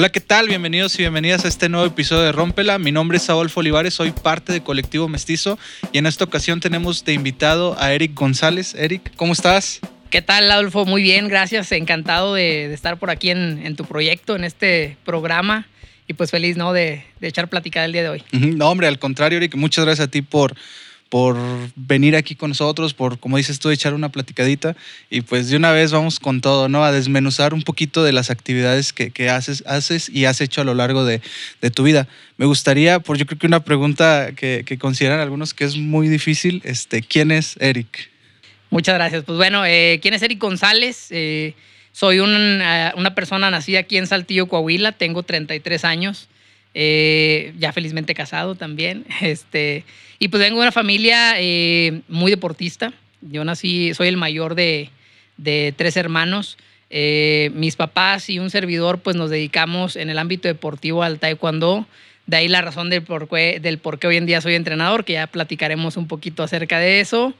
Hola, ¿qué tal? Bienvenidos y bienvenidas a este nuevo episodio de Rómpela. Mi nombre es Adolfo Olivares, soy parte de Colectivo Mestizo y en esta ocasión tenemos de invitado a Eric González. Eric, ¿cómo estás? ¿Qué tal, Adolfo? Muy bien, gracias. Encantado de, estar por aquí en, tu proyecto, en este programa. Y pues feliz, ¿no? De, de echar plática el día de hoy. No, hombre, al contrario, Eric, muchas gracias a ti por por venir aquí con nosotros, por, como dices tú, echar una platicadita. Y pues de una vez vamos con todo, ¿no? A desmenuzar un poquito de las actividades que, que haces, haces y has hecho a lo largo de, de, tu vida. Me gustaría, por yo creo que una pregunta que, que, consideran algunos que es muy difícil, este, ¿quién es Eric? Muchas gracias. Pues bueno, eh, ¿quién es Eric González? Eh, soy una, una persona nacida aquí en Saltillo, Coahuila, tengo 33 años. Eh, ya felizmente casado también. Este, y pues vengo de una familia eh, muy deportista. Yo nací, soy el mayor de, de tres hermanos. Eh, mis papás y un servidor pues nos dedicamos en el ámbito deportivo al taekwondo. De ahí la razón del por, qué, del por qué hoy en día soy entrenador, que ya platicaremos un poquito acerca de eso.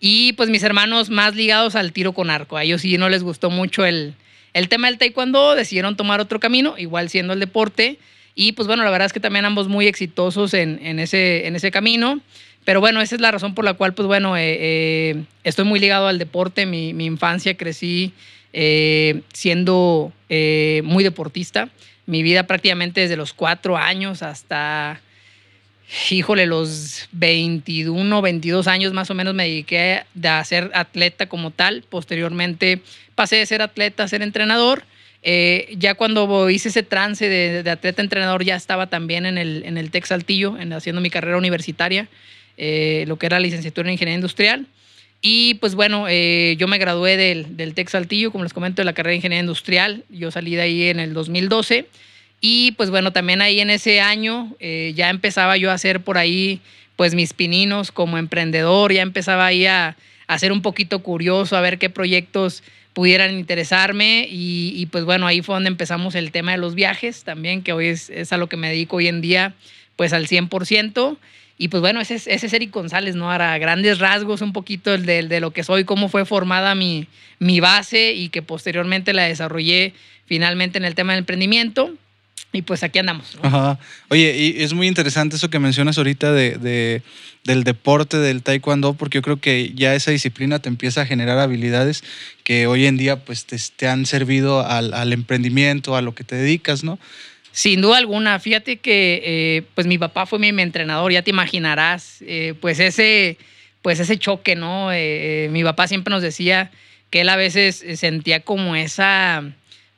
Y pues mis hermanos más ligados al tiro con arco. A ellos sí no les gustó mucho el, el tema del taekwondo, decidieron tomar otro camino, igual siendo el deporte. Y pues bueno, la verdad es que también ambos muy exitosos en, en ese, en ese camino. Pero bueno, esa es la razón por la cual, pues bueno, eh, eh, estoy muy ligado al deporte. Mi, mi infancia crecí eh, siendo muy deportista. Mi vida prácticamente desde los cuatro años hasta, híjole, los 21, 22 años más o menos me dediqué a ser atleta como tal. Posteriormente pasé de ser atleta a ser entrenador. Eh, ya cuando hice ese trance de, atleta entrenador, ya estaba también en el, en el Tec Saltillo, en, haciendo mi carrera universitaria, eh, lo que era licenciatura en Ingeniería Industrial. Y pues bueno, eh, yo me gradué del, del Tec Saltillo, como les comento, de la carrera de Ingeniería Industrial. Yo salí de ahí en el 2012. Y pues bueno, también ahí en ese año ya empezaba yo a hacer por ahí pues mis pininos como emprendedor, ya empezaba ahí a, a ser un poquito curioso, a ver qué proyectos pudieran interesarme y, pues bueno, ahí fue donde empezamos el tema de los viajes también, que hoy es, es a lo que me dedico hoy en día pues al 100%. Y pues bueno, ese, ese es Eric González, ¿no? Ahora, grandes rasgos un poquito de, de, lo que soy, cómo fue formada mi, mi base y que posteriormente la desarrollé finalmente en el tema del emprendimiento. Y pues aquí andamos. Ajá. Oye, y es muy interesante eso que mencionas ahorita de, del deporte, del taekwondo, porque yo creo que ya esa disciplina te empieza a generar habilidades que hoy en día pues te, han servido al, emprendimiento, a lo que te dedicas, ¿no? Sin duda alguna. Fíjate que eh, pues mi papá fue mi, entrenador, ya te imaginarás, eh, pues, ese, pues ese choque, ¿no? Eh, mi papá siempre nos decía que él a veces sentía como esa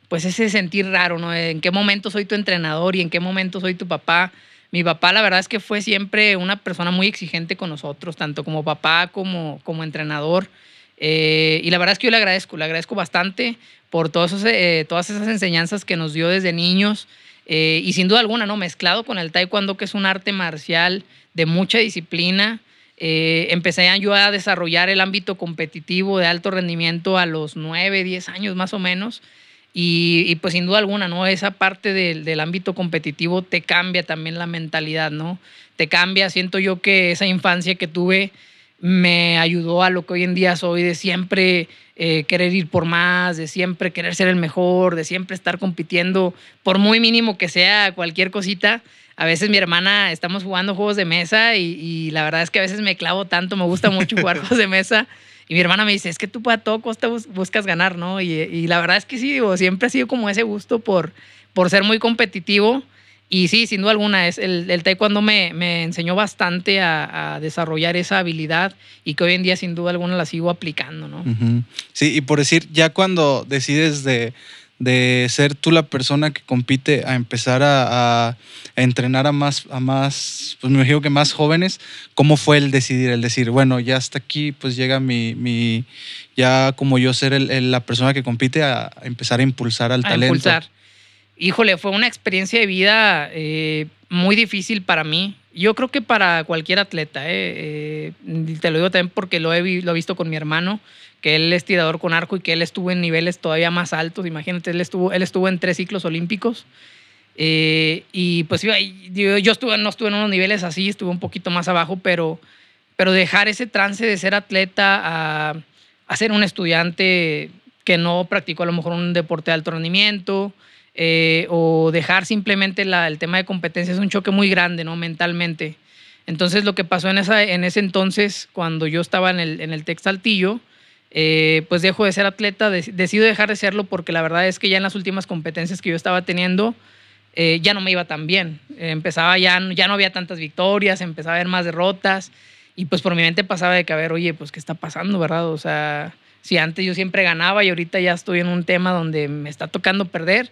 pues ese sentir raro, ¿no? En qué momento soy tu entrenador y en qué momento soy tu papá. Mi papá, la verdad es que fue siempre una persona muy exigente con nosotros, tanto como papá como, como entrenador. Eh, y la verdad es que yo le agradezco, le agradezco bastante por eh, todas esas enseñanzas que nos dio desde niños. Eh, y sin duda alguna, ¿no? Mezclado con el taekwondo, que es un arte marcial de mucha disciplina. empecé yo a desarrollar el ámbito competitivo de alto rendimiento a los 9, 10 años más o menos. Y, pues sin duda alguna, ¿no? Esa parte del, del, ámbito competitivo te cambia también la mentalidad, ¿no? Te cambia, siento yo que esa infancia que tuve me ayudó a lo que hoy en día soy, de siempre eh, querer ir por más, de siempre querer ser el mejor, de siempre estar compitiendo, por muy mínimo que sea cualquier cosita. A veces mi hermana, estamos jugando juegos de mesa y, y la verdad es que a veces me clavo tanto, me gusta mucho jugar juegos de mesa y mi hermana me dice, es que tú a todo costa buscas ganar, ¿no? Y, la verdad es que sí, digo, siempre ha sido como ese gusto por, por ser muy competitivo. Y sí, sin duda alguna, es el, el taekwondo me, me enseñó bastante a, desarrollar esa habilidad y que hoy en día sin duda alguna la sigo aplicando, ¿no? Sí, y por decir, ya cuando decides de, de ser tú la persona que compite a empezar a, entrenar a más, a más, pues me imagino que más jóvenes, ¿cómo fue el decidir, el decir, bueno, ya hasta aquí pues llega mi, mi ya como yo ser el, la persona que compite a, empezar a impulsar al a talento? Impulsar. Híjole, fue una experiencia de vida eh, muy difícil para mí. Yo creo que para cualquier atleta, eh, eh, te lo digo también porque lo he, lo he visto con mi hermano que él es tirador con arco y que él estuvo en niveles todavía más altos. Imagínate, él estuvo, él estuvo en tres ciclos olímpicos. Eh, y pues yo, yo estuve, no estuve en unos niveles así, estuve un poquito más abajo, pero, pero dejar ese trance de ser atleta a, a ser un estudiante que no practicó a lo mejor un deporte de alto rendimiento, eh, o dejar simplemente el tema de competencia es un choque muy grande, ¿no? Mentalmente. Entonces lo que pasó en, esa, en ese entonces, cuando yo estaba en el, en el eh, pues dejo de ser atleta, decido dejar de serlo porque la verdad es que ya en las últimas competencias que yo estaba teniendo, eh, ya no me iba tan bien. empezaba ya, ya no había tantas victorias, empezaba a haber más derrotas y pues por mi mente pasaba de que, a ver, oye, pues qué está pasando, ¿verdad? O sea, si antes yo siempre ganaba y ahorita ya estoy en un tema donde me está tocando perder.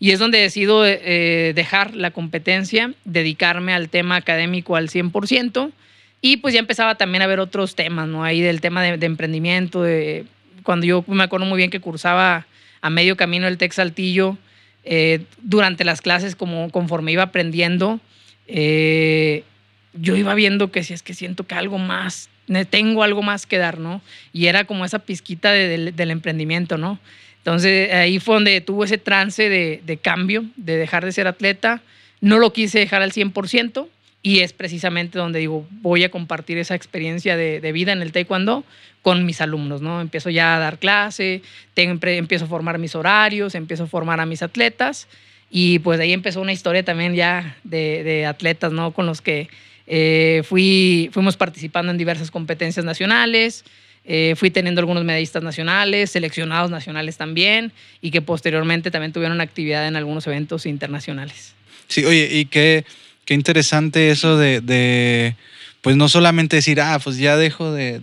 Y es donde decido eh, dejar la competencia, dedicarme al tema académico al 100%. Y pues ya empezaba también a ver otros temas, ¿no? Ahí del tema de, emprendimiento, de, cuando yo me acuerdo muy bien que cursaba a medio camino el Tec Saltillo, eh, durante las clases, como conforme iba aprendiendo, eh, yo iba viendo que si es que siento que algo más, tengo algo más que dar, ¿no? Y era como esa pizquita del emprendimiento, ¿no? Entonces ahí fue donde tuvo ese trance de, cambio, de dejar de ser atleta. No lo quise dejar al 100% y es precisamente donde digo, voy a compartir esa experiencia de, vida en el taekwondo con mis alumnos, ¿no? Empiezo ya a dar clase, empiezo a formar mis horarios, empiezo a formar a mis atletas y pues de ahí empezó una historia también ya de, atletas, ¿no? Con los que eh, fui, fuimos participando en diversas competencias nacionales, eh, fui teniendo algunos medallistas nacionales, seleccionados nacionales también, y que posteriormente también tuvieron actividad en algunos eventos internacionales. Sí, oye, y qué, qué interesante eso de pues no solamente decir, ah, pues ya dejo de,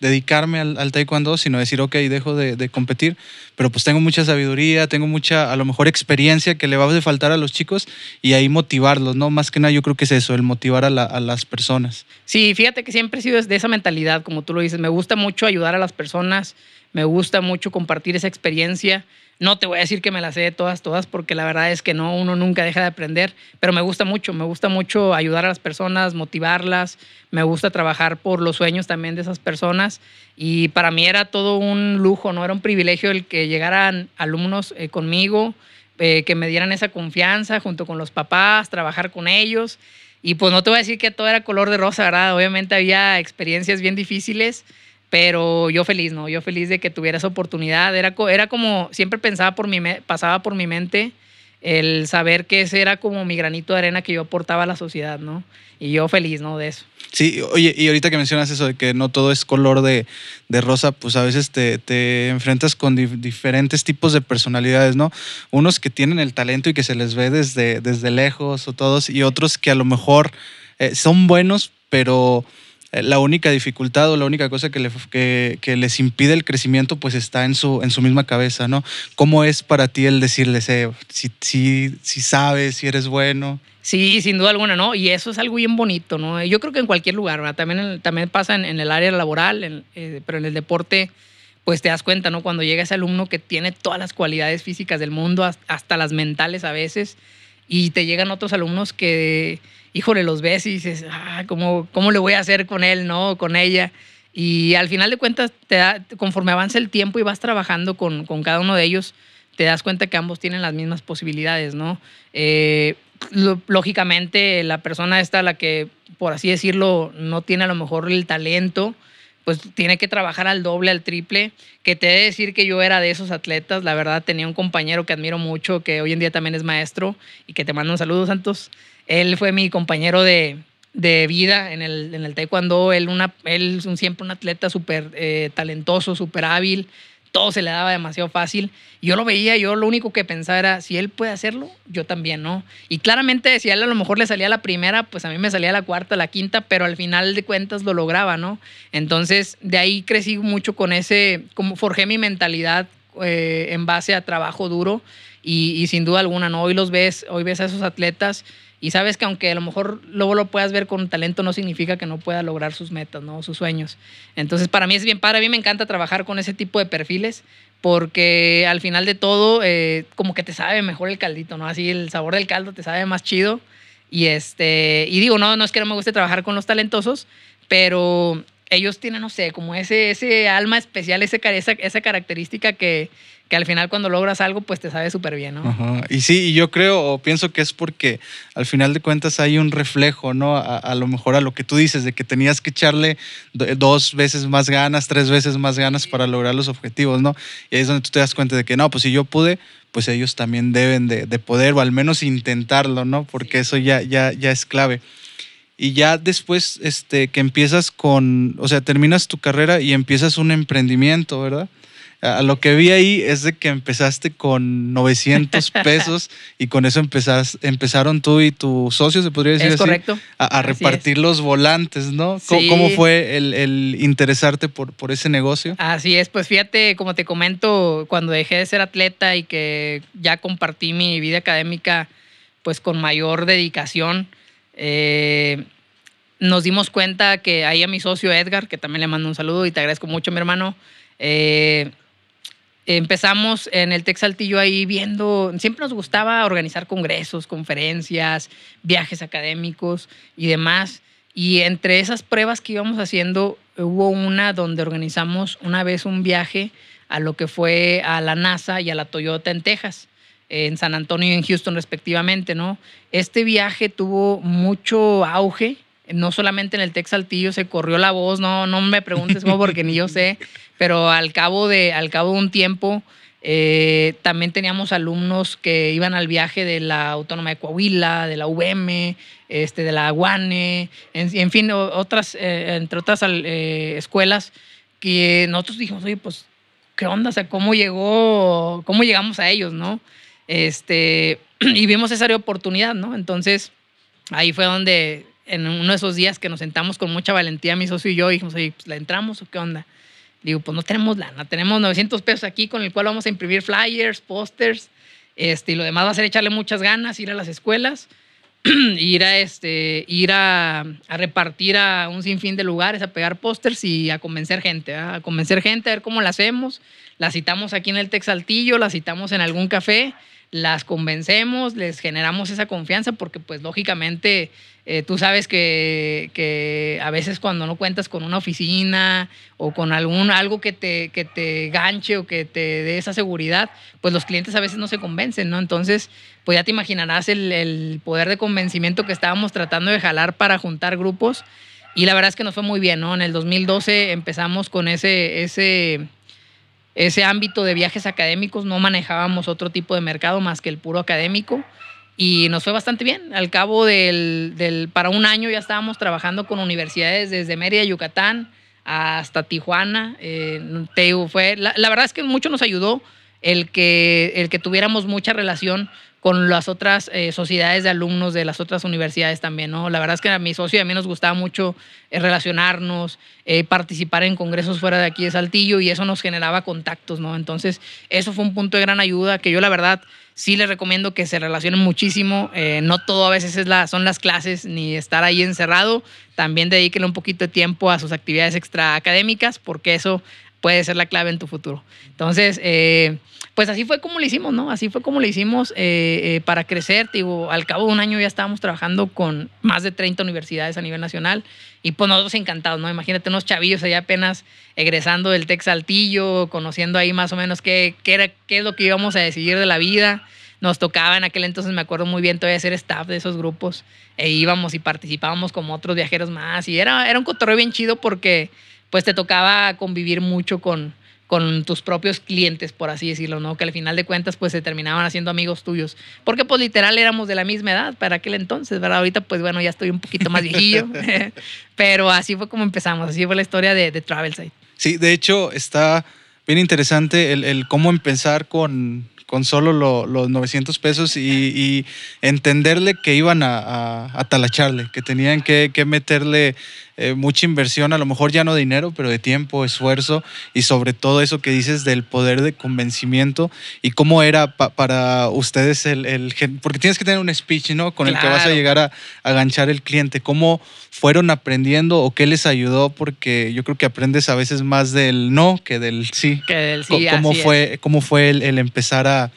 dedicarme al, taekwondo, sino decir, ok, dejo de, competir, pero pues tengo mucha sabiduría, tengo mucha, a lo mejor, experiencia que le va a faltar a los chicos y ahí motivarlos, ¿no? Más que nada yo creo que es eso, el motivar a, a las personas. Sí, fíjate que siempre he sido de esa mentalidad, como tú lo dices, me gusta mucho ayudar a las personas, me gusta mucho compartir esa experiencia no te voy a decir que me las sé todas, todas, porque la verdad es que no, uno nunca deja de aprender, pero me gusta mucho, me gusta mucho ayudar a las personas, motivarlas, me gusta trabajar por los sueños también de esas personas y para mí era todo un lujo, no era un privilegio el que llegaran alumnos eh, conmigo, eh, que me dieran esa confianza junto con los papás, trabajar con ellos y pues no te voy a decir que todo era color de rosa, ¿verdad? Obviamente había experiencias bien difíciles pero yo feliz, ¿no? Yo feliz de que tuviera esa oportunidad. Era, era como, siempre pensaba por mi, pasaba por mi mente el saber que ese era como mi granito de arena que yo aportaba a la sociedad, ¿no? Y yo feliz, ¿no? De eso. Sí, oye, y ahorita que mencionas eso de que no todo es color de, rosa, pues a veces te, te enfrentas con diferentes tipos de personalidades, ¿no? Unos que tienen el talento y que se les ve desde, desde lejos o todos, y otros que a lo mejor eh, son buenos, pero la única dificultad o la única cosa que, que, les impide el crecimiento pues está en su, en su misma cabeza, ¿no? ¿Cómo es para ti el decirles, eh, si, si, si sabes, si eres bueno? Sí, sin duda alguna, ¿no? Y eso es algo bien bonito, ¿no? Yo creo que en cualquier lugar, ¿verdad? También, también pasa en, el área laboral, eh, pero en el deporte, pues te das cuenta, ¿no? Cuando llega ese alumno que tiene todas las cualidades físicas del mundo, hasta las mentales a veces, y te llegan otros alumnos que híjole, los ves y dices, ah, ¿cómo, ¿cómo le voy a hacer con él, no? Con ella. Y al final de cuentas, te da, conforme avanza el tiempo y vas trabajando con, con, cada uno de ellos, te das cuenta que ambos tienen las mismas posibilidades, ¿no? Eh, lógicamente, la persona esta, la que, por así decirlo, no tiene a lo mejor el talento, pues tiene que trabajar al doble, al triple, que te he de decir que yo era de esos atletas, la verdad tenía un compañero que admiro mucho, que hoy en día también es maestro y que te mando un saludo, Santos, él fue mi compañero de, vida en el, en el taekwondo. Él, una, él un, siempre un atleta súper eh, talentoso, súper hábil. Todo se le daba demasiado fácil. Yo lo veía, yo lo único que pensaba era, si él puede hacerlo, yo también, ¿no? Y claramente, si a él a lo mejor le salía la primera, pues a mí me salía la cuarta, la quinta, pero al final de cuentas lo lograba, ¿no? Entonces, de ahí crecí mucho con ese, como forjé mi mentalidad eh, en base a trabajo duro y, y, sin duda alguna, ¿no? Hoy los ves, hoy ves a esos atletas y sabes que aunque a lo mejor luego lo puedas ver con talento, no significa que no pueda lograr sus metas, ¿no? sus sueños. Entonces, para mí es bien padre. A mí me encanta trabajar con ese tipo de perfiles porque al final de todo, eh, como que te sabe mejor el caldito, ¿no? Así el sabor del caldo te sabe más chido. Y, este, y digo, no, no es que no me guste trabajar con los talentosos, pero ellos tienen, no sé, como ese, ese alma especial, ese, esa, esa característica que, que al final cuando logras algo, pues te sabe súper bien, ¿no? Ajá. Y sí, yo creo o pienso que es porque al final de cuentas hay un reflejo, ¿no? A, a, lo mejor a lo que tú dices, de que tenías que echarle dos veces más ganas, tres veces más ganas para lograr los objetivos, ¿no? Y ahí es donde tú te das cuenta de que no, pues si yo pude, pues ellos también deben de, de poder o al menos intentarlo, ¿no? Porque eso ya, ya, ya es clave. Y ya después este, que empiezas con, o sea, terminas tu carrera y empiezas un emprendimiento, ¿verdad? A lo que vi ahí es de que empezaste con 900 pesos y con eso empezás, empezaron tú y tu socio, se podría decir es así, correcto. a, a repartir los volantes, ¿no? ¿Cómo, Sí. cómo fue el, el interesarte por, por ese negocio? Así es, pues fíjate, como te comento, cuando dejé de ser atleta y que ya compartí mi vida académica pues con mayor dedicación, eh, nos dimos cuenta que ahí a mi socio Edgar, que también le mando un saludo y te agradezco mucho, mi hermano, eh, empezamos en el Tec Saltillo ahí viendo, siempre nos gustaba organizar congresos, conferencias, viajes académicos y demás. Y entre esas pruebas que íbamos haciendo, hubo una donde organizamos una vez un viaje a lo que fue a la NASA y a la Toyota en Texas, en San Antonio y en Houston respectivamente, ¿no? Este viaje tuvo mucho auge, no solamente en el Tec Saltillo, se corrió la voz, no, no me preguntes cómo porque ni yo sé, pero al cabo de, al cabo de un tiempo eh, también teníamos alumnos que iban al viaje de la Autónoma de Coahuila, de la UVM, este, de la UANE, en, en fin, otras, eh, entre otras eh, escuelas, que nosotros dijimos, oye, pues, ¿qué onda? O sea, ¿cómo llegó, cómo llegamos a ellos, no? Este, y vimos esa oportunidad, ¿no? Entonces, ahí fue donde, en uno de esos días que nos sentamos con mucha valentía, mi socio y yo, dijimos, oye, pues, ¿la entramos o qué onda? Digo, pues no tenemos lana, tenemos 900 pesos aquí con el cual vamos a imprimir flyers, pósters, este, y lo demás va a ser echarle muchas ganas, ir a las escuelas, ir a, este, ir a, a repartir a un sinfín de lugares, a pegar pósters y a convencer gente, ¿verdad? a convencer gente, a ver cómo la hacemos. La citamos aquí en el Texaltillo, la citamos en algún café, las convencemos, les generamos esa confianza porque pues lógicamente eh, tú sabes que, que a veces cuando no cuentas con una oficina o con algún, algo que te, que te ganche o que te dé esa seguridad, pues los clientes a veces no se convencen, ¿no? Entonces, pues ya te imaginarás el, el poder de convencimiento que estábamos tratando de jalar para juntar grupos. Y la verdad es que nos fue muy bien, ¿no? En el 2012 empezamos con ese, ese, ese ámbito de viajes académicos, no manejábamos otro tipo de mercado más que el puro académico y nos fue bastante bien. Al cabo del, del, para un año ya estábamos trabajando con universidades desde Mérida, Yucatán, hasta Tijuana. Eh, te fue, la, la, verdad es que mucho nos ayudó el que, el que tuviéramos mucha relación con las otras eh, sociedades de alumnos de las otras universidades también, ¿no? La verdad es que a mi socio y a mí nos gustaba mucho eh, relacionarnos, eh, participar en congresos fuera de aquí de Saltillo y eso nos generaba contactos, ¿no? Entonces, eso fue un punto de gran ayuda que yo la verdad sí les recomiendo que se relacionen muchísimo. No todo a veces es la, son las clases ni estar ahí encerrado. También dedíquenle un poquito de tiempo a sus actividades extra académicas porque eso puede ser la clave en tu futuro. Entonces, eh, pues así fue como lo hicimos, ¿no? Así fue como lo hicimos eh, eh, para crecer. Digo, al cabo de un año ya estábamos trabajando con más de 30 universidades a nivel nacional y pues nosotros encantados, ¿no? Imagínate unos chavillos allá apenas egresando del Tec Saltillo, conociendo ahí más o menos qué, qué, era, qué es lo que íbamos a decidir de la vida. Nos tocaba en aquel entonces, me acuerdo muy bien, todavía ser staff de esos grupos e íbamos y participábamos como otros viajeros más y era, era un cotorreo bien chido porque pues te tocaba convivir mucho con, con tus propios clientes, por así decirlo, ¿no? Que al final de cuentas, pues se terminaban haciendo amigos tuyos. Porque, pues, literal éramos de la misma edad para aquel entonces, ¿verdad? Ahorita, pues, bueno, ya estoy un poquito más viejillo. Pero así fue como empezamos, así fue la historia de, de Travel Site. Sí, de hecho, está bien interesante el, el cómo empezar con, con solo lo, los 900 pesos y, y, entenderle que iban a, a, a talacharle, que tenían que, que meterle eh, mucha inversión, a lo mejor ya no de dinero, pero de tiempo, esfuerzo y sobre todo eso que dices del poder de convencimiento y cómo era pa, para ustedes el, el, porque tienes que tener un speech, ¿no? Con claro. el que vas a llegar a, a ganchar el cliente, cómo fueron aprendiendo o qué les ayudó, porque yo creo que aprendes a veces más del no que del sí. Que del sí ¿Cómo, fue, ¿Cómo fue el, el empezar a,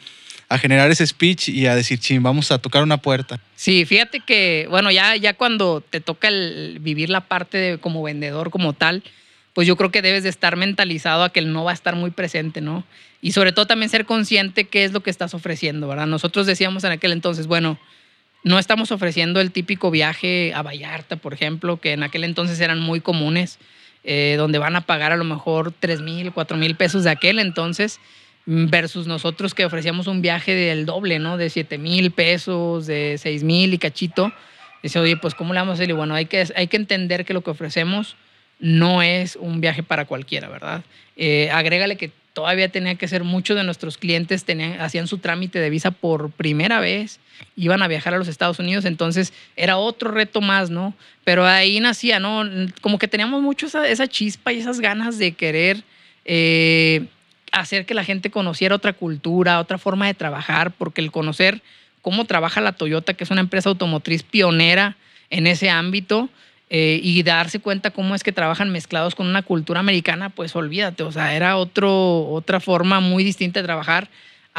a generar ese speech y a decir, ching, vamos a tocar una puerta. Sí, fíjate que, bueno, ya, ya cuando te toca el vivir la parte de como vendedor como tal, pues yo creo que debes de estar mentalizado a que el no va a estar muy presente, ¿no? Y sobre todo también ser consciente qué es lo que estás ofreciendo, ¿verdad? Nosotros decíamos en aquel entonces, bueno, no estamos ofreciendo el típico viaje a Vallarta, por ejemplo, que en aquel entonces eran muy comunes, eh, donde van a pagar a lo mejor 3 mil, 4 mil pesos de aquel entonces, versus nosotros que ofrecíamos un viaje del doble, ¿no? De 7 mil pesos, de 6 mil y cachito. Dice, oye, pues ¿cómo le vamos a hacer? Y bueno, hay que, hay que entender que lo que ofrecemos no es un viaje para cualquiera, ¿verdad? Eh, agrégale que todavía tenía que ser, muchos de nuestros clientes tenían, hacían su trámite de visa por primera vez, iban a viajar a los Estados Unidos, entonces era otro reto más, ¿no? Pero ahí nacía, ¿no? Como que teníamos mucho esa, chispa y esas ganas de querer eh, hacer que la gente conociera otra cultura, otra forma de trabajar, porque el conocer cómo trabaja la Toyota, que es una empresa automotriz pionera en ese ámbito, eh, y darse cuenta cómo es que trabajan mezclados con una cultura americana, pues olvídate, o sea, era otro, otra forma muy distinta de trabajar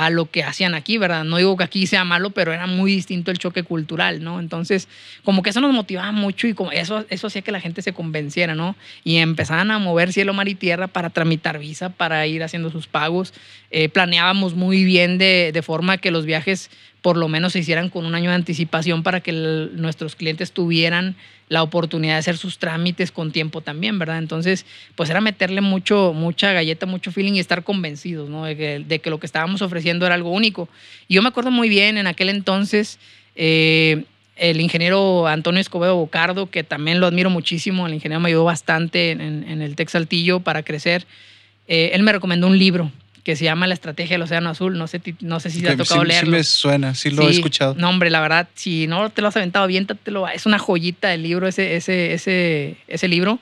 a lo que hacían aquí, ¿verdad? No digo que aquí sea malo, pero era muy distinto el choque cultural, ¿no? Entonces, como que eso nos motivaba mucho y como eso, eso hacía que la gente se convenciera, ¿no? Y empezaban a mover cielo, mar y tierra para tramitar visa, para ir haciendo sus pagos. Eh, planeábamos muy bien de, de, forma que los viajes por lo menos se hicieran con un año de anticipación para que nuestros clientes tuvieran la oportunidad de hacer sus trámites con tiempo también, ¿verdad? Entonces, pues era meterle mucho, mucha galleta, mucho feeling y estar convencidos, ¿no? De que, lo que estábamos ofreciendo era algo único. Y yo me acuerdo muy bien en aquel entonces, eh, el ingeniero Antonio Escobedo Bocardo, que también lo admiro muchísimo, el ingeniero me ayudó bastante en, el Tech Saltillo para crecer. Eh, él me recomendó un libro que se llama La Estrategia del Océano Azul. No sé, no sé si te ha tocado leerlo. Sí me suena, sí lo he escuchado. No, hombre, la verdad, si no te lo has aventado, aviéntatelo. Es una joyita el libro, ese, ese, ese, ese libro,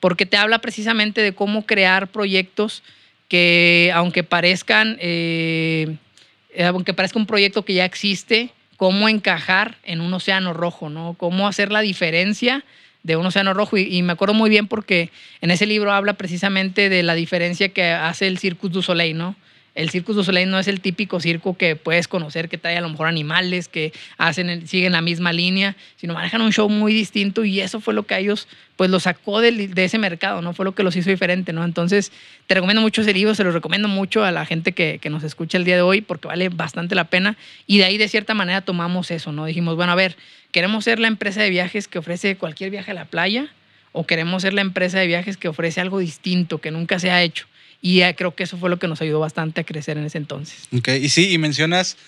porque te habla precisamente de cómo crear proyectos que, aunque parezcan, eh, aunque parezca un proyecto que ya existe, cómo encajar en un océano rojo, ¿no? Cómo hacer la diferencia de un océano rojo. Y, me acuerdo muy bien porque en ese libro habla precisamente de la diferencia que hace el Circus du Soleil, ¿no? El Circus du Soleil no es el típico circo que puedes conocer, que trae a lo mejor animales, que hacen, siguen la misma línea, sino manejan un show muy distinto y eso fue lo que a ellos, pues lo sacó de, ese mercado, ¿no? Fue lo que los hizo diferente, ¿no? Entonces, te recomiendo mucho ese libro, se lo recomiendo mucho a la gente que, que nos escucha el día de hoy porque vale bastante la pena y de ahí de cierta manera tomamos eso, ¿no? Dijimos, bueno, a ver, ¿queremos ser la empresa de viajes que ofrece cualquier viaje a la playa? ¿O queremos ser la empresa de viajes que ofrece algo distinto, que nunca se ha hecho? Y creo que eso fue lo que nos ayudó bastante a crecer en ese entonces. Ok, y sí, y mencionas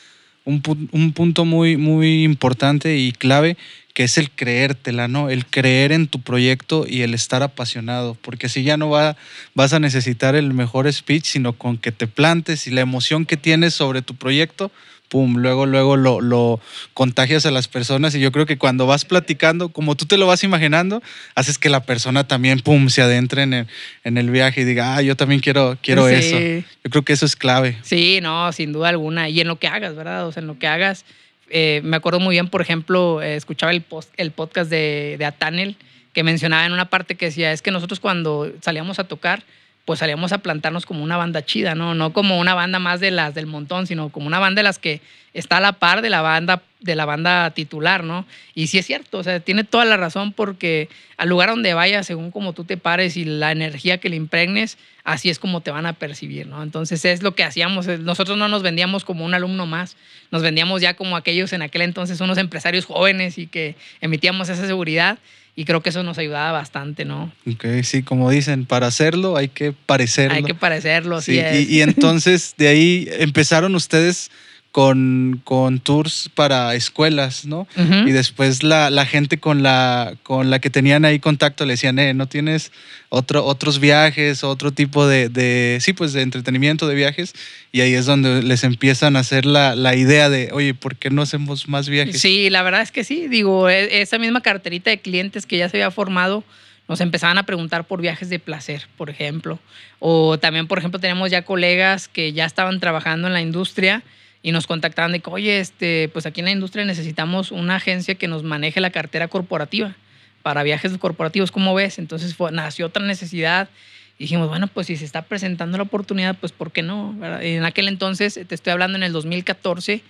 un, un punto muy, muy importante y clave, que es el creértela, ¿no? El creer en tu proyecto y el estar apasionado, porque si ya no va, vas a necesitar el mejor speech, sino con que te plantes y la emoción que tienes sobre tu proyecto, pum, luego, luego lo, lo, contagias a las personas y yo creo que cuando vas platicando, como tú te lo vas imaginando, haces que la persona también, pum, se adentre en el, en el viaje y diga, ah, yo también quiero, quiero eso. Yo creo que eso es clave. Sí, no, sin duda alguna. Y en lo que hagas, ¿verdad? O sea, en lo que hagas. Eh, me acuerdo muy bien, por ejemplo, eh, escuchaba el, post, el podcast de, de Atanel que mencionaba en una parte que decía, es que nosotros cuando salíamos a tocar, pues salíamos a plantarnos como una banda chida, ¿no? No como una banda más de las del montón, sino como una banda de las que está a la par de la banda, de la banda titular, ¿no? Y sí es cierto, o sea, tiene toda la razón porque al lugar donde vayas, según como tú te pares y la energía que le impregnes, así es como te van a percibir, ¿no? Entonces es lo que hacíamos. Nosotros no nos vendíamos como un alumno más, nos vendíamos ya como aquellos en aquel entonces unos empresarios jóvenes y que emitíamos esa seguridad y creo que eso nos ayudaba bastante, ¿no? Ok, sí, como dicen, para hacerlo hay que parecerlo. Hay que parecerlo, sí. Y, y, entonces de ahí empezaron ustedes con, con tours para escuelas, ¿no? Y después la, la, gente con la, con la que tenían ahí contacto le decían, eh, ¿no tienes otro, otros viajes, otro tipo de, de, sí, pues de entretenimiento de viajes? Y ahí es donde les empiezan a hacer la, la, idea de, oye, ¿por qué no hacemos más viajes? Sí, la verdad es que sí, digo, e, esa misma carterita de clientes que ya se había formado, nos empezaban a preguntar por viajes de placer, por ejemplo. O también, por ejemplo, tenemos ya colegas que ya estaban trabajando en la industria y nos contactaban de que, oye, este, pues aquí en la industria necesitamos una agencia que nos maneje la cartera corporativa para viajes corporativos, ¿cómo ves? Entonces nació otra necesidad Y dijimos, bueno, pues si se está presentando la oportunidad, pues ¿por qué no? En aquel entonces, te estoy hablando en el 2014,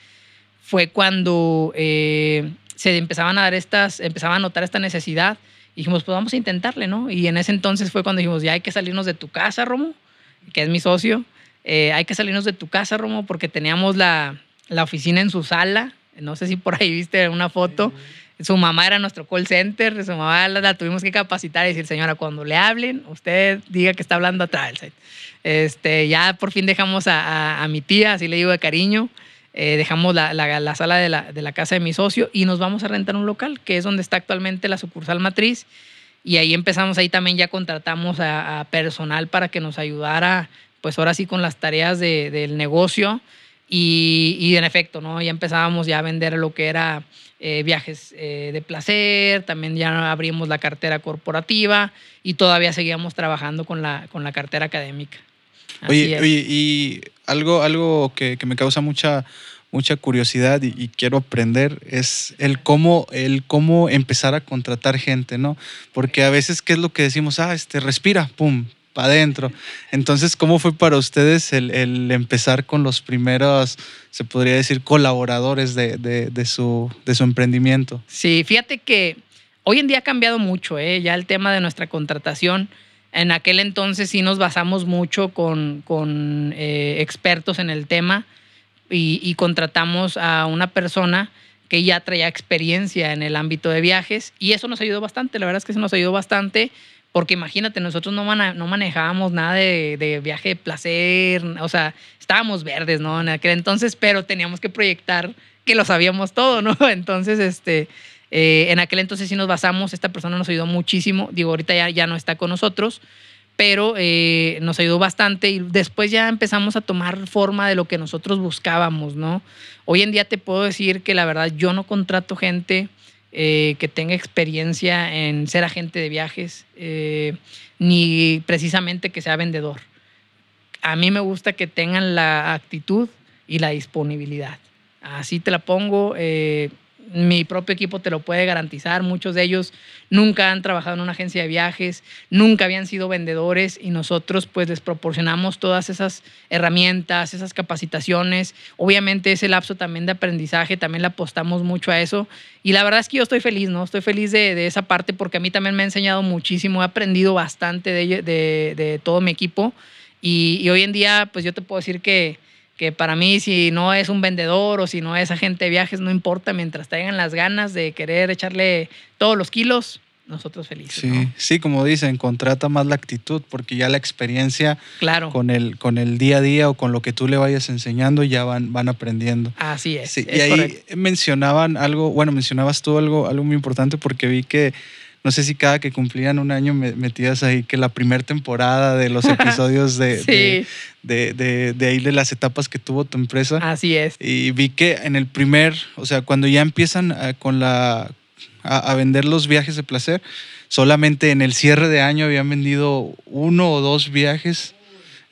fue cuando eh, se empezaban a dar estas, empezaban a notar esta necesidad. Y dijimos, pues vamos a intentarle, ¿no? Y en ese entonces fue cuando dijimos, ya hay que salirnos de tu casa, Romo, que es mi socio. Eh, hay que salirnos de tu casa, Romo, porque teníamos la, la oficina en su sala. No sé si por ahí viste una foto. Su mamá era nuestro call center, su mamá la, tuvimos que capacitar y decir, señora, cuando le hablen, usted diga que está hablando atrás Este, ya por fin dejamos a, a, mi tía, así le digo de cariño, eh, dejamos la, la, la sala de, de la, casa de mi socio y nos vamos a rentar un local, que es donde está actualmente la sucursal matriz. Y ahí empezamos, ahí también ya contratamos a, a personal para que nos ayudara, pues ahora sí con las tareas de, del negocio. Y, y, en efecto, ¿no? Ya empezábamos ya a vender lo que era eh, viajes eh, de placer, también ya abrimos la cartera corporativa y todavía seguíamos trabajando con la, con la cartera académica. oye, oye, y algo, algo que, que, me causa mucha, mucha curiosidad y, y, quiero aprender es el cómo, el cómo empezar a contratar gente, ¿no? Porque a veces, ¿qué es lo que decimos? Ah, este, respira, pum, para adentro. Entonces, ¿cómo fue para ustedes el, empezar con los primeros, se podría decir, colaboradores de, su, de emprendimiento? Sí, fíjate que hoy en día ha cambiado mucho, ¿eh? ya el tema de nuestra contratación. En aquel entonces sí nos basamos mucho con, con eh, expertos en el tema y, y contratamos a una persona que ya traía experiencia en el ámbito de viajes y eso nos ayudó bastante, la verdad es que eso nos ayudó bastante porque imagínate, nosotros no, man no manejábamos nada de, de, viaje de placer, o sea, estábamos verdes, ¿no? En aquel entonces, pero teníamos que proyectar que lo sabíamos todo, ¿no? Entonces, este, eh, en aquel entonces sí nos basamos, esta persona nos ayudó muchísimo, digo, ahorita ya, ya no está con nosotros, pero eh, nos ayudó bastante y después ya empezamos a tomar forma de lo que nosotros buscábamos, ¿no? Hoy en día te puedo decir que la verdad yo no contrato gente eh, que tenga experiencia en ser agente de viajes, eh, ni precisamente que sea vendedor. A mí me gusta que tengan la actitud y la disponibilidad. Así te la pongo. Eh, mi propio equipo te lo puede garantizar. Muchos de ellos nunca han trabajado en una agencia de viajes, nunca habían sido vendedores y nosotros pues les proporcionamos todas esas herramientas, esas capacitaciones. Obviamente ese lapso también de aprendizaje, también le apostamos mucho a eso. Y la verdad es que yo estoy feliz, ¿no? Estoy feliz de, esa parte porque a mí también me ha enseñado muchísimo, he aprendido bastante de, todo mi equipo. Y hoy en día pues yo te puedo decir que que para mí si no es un vendedor o si no es agente de viajes, no importa, mientras tengan las ganas de querer echarle todos los kilos, nosotros felices. Sí, ¿no? sí, como dicen, contrata más la actitud, porque ya la experiencia claro. con, el, con el día a día o con lo que tú le vayas enseñando ya van, van aprendiendo. Así es. Sí, es y ahí correcto. mencionaban algo, bueno, mencionabas tú algo, algo muy importante porque vi que no sé si cada que cumplían un año me metías ahí que la primera temporada de los episodios de, sí. de, de, ahí de las etapas que tuvo tu empresa. Así es. Y vi que en el primer, o sea, cuando ya empiezan a, con la, a, a, vender los viajes de placer, solamente en el cierre de año habían vendido uno o dos viajes.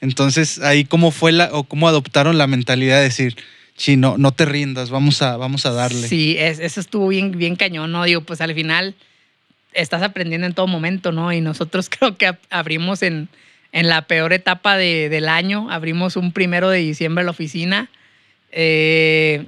Entonces, ahí cómo fue la, o cómo adoptaron la mentalidad de decir, sí, no, no te rindas, vamos a, vamos a darle. Sí, es, eso estuvo bien, bien cañón, ¿no? Digo, pues al final estás aprendiendo en todo momento, ¿no? Y nosotros creo que abrimos en, en la peor etapa de, del año, abrimos un primero de diciembre la oficina eh,